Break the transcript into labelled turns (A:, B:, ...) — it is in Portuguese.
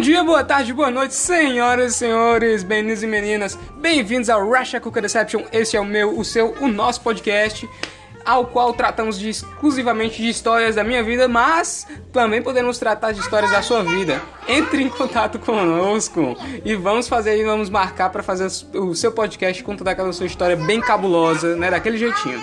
A: Bom dia, boa tarde, boa noite, senhoras e senhores, meninos e meninas. Bem-vindos ao Russia Cooker Deception. Esse é o meu, o seu, o nosso podcast, ao qual tratamos de, exclusivamente de histórias da minha vida, mas também podemos tratar de histórias da sua vida. Entre em contato conosco e vamos fazer aí, vamos marcar para fazer o seu podcast contando aquela sua história bem cabulosa, né, daquele jeitinho.